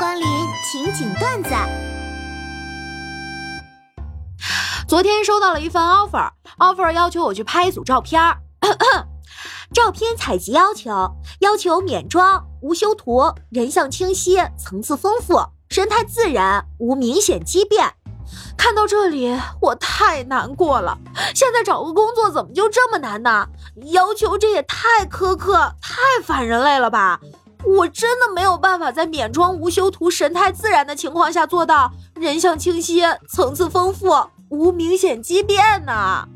光临情景段子。昨天收到了一份 offer，offer 要求我去拍一组照片儿。照片采集要求：要求免妆、无修图、人像清晰、层次丰富、神态自然、无明显畸变。看到这里，我太难过了。现在找个工作怎么就这么难呢？要求这也太苛刻、太反人类了吧！我真的没有办法在免妆、无修图、神态自然的情况下做到人像清晰、层次丰富、无明显畸变呢。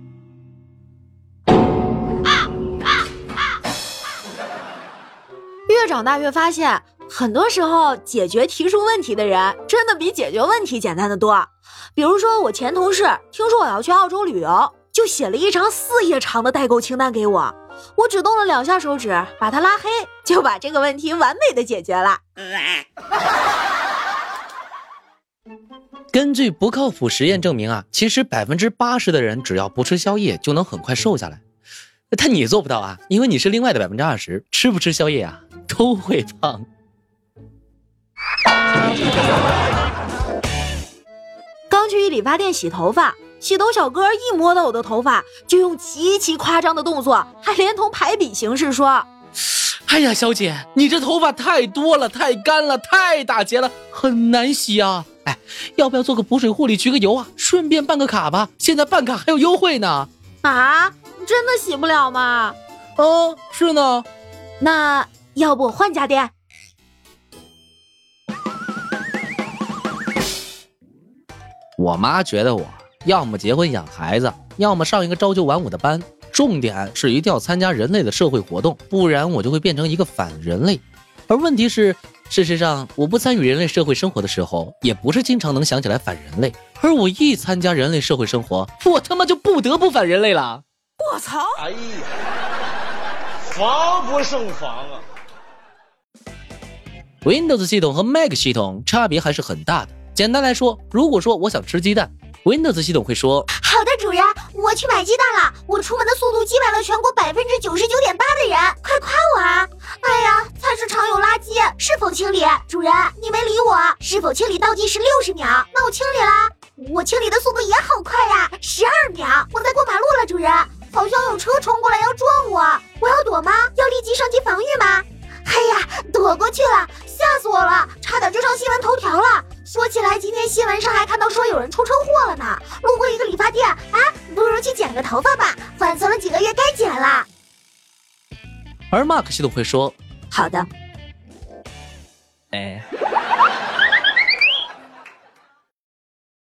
越长大越发现，很多时候解决提出问题的人，真的比解决问题简单的多。比如说，我前同事听说我要去澳洲旅游，就写了一张四页长的代购清单给我。我只动了两下手指，把他拉黑，就把这个问题完美的解决了。根据不靠谱实验证明啊，其实百分之八十的人只要不吃宵夜，就能很快瘦下来。但你做不到啊，因为你是另外的百分之二十，吃不吃宵夜啊都会胖。刚去一理发店洗头发，洗头小哥一摸到我的头发，就用极其夸张的动作，还连同排比形式说：“哎呀，小姐，你这头发太多了，太干了，太打结了，很难洗啊！哎，要不要做个补水护理，焗个油啊？顺便办个卡吧，现在办卡还有优惠呢。”啊，真的洗不了吗？哦，是呢。那要不换家店？我妈觉得我要么结婚养孩子，要么上一个朝九晚五的班，重点是一定要参加人类的社会活动，不然我就会变成一个反人类。而问题是，事实上我不参与人类社会生活的时候，也不是经常能想起来反人类。而我一参加人类社会生活，我他妈就不得不反人类了。我操！哎呀，防不胜防啊！Windows 系统和 Mac 系统差别还是很大的。简单来说，如果说我想吃鸡蛋，Windows 系统会说：“好的，主人，我去买鸡蛋了。我出门的速度击败了全国百分之九十九点八的人，快夸我啊！”哎呀，菜市场有垃圾，是否清理？主人，你没理我。是否清理倒计时六十秒？那我清理啦。我清理的速度也好快呀，起来，今天新闻上还看到说有人出车祸了呢。路过一个理发店，啊，不如去剪个头发吧，缓存了几个月该剪了。而 Mark 系统会说：“好的。”哎。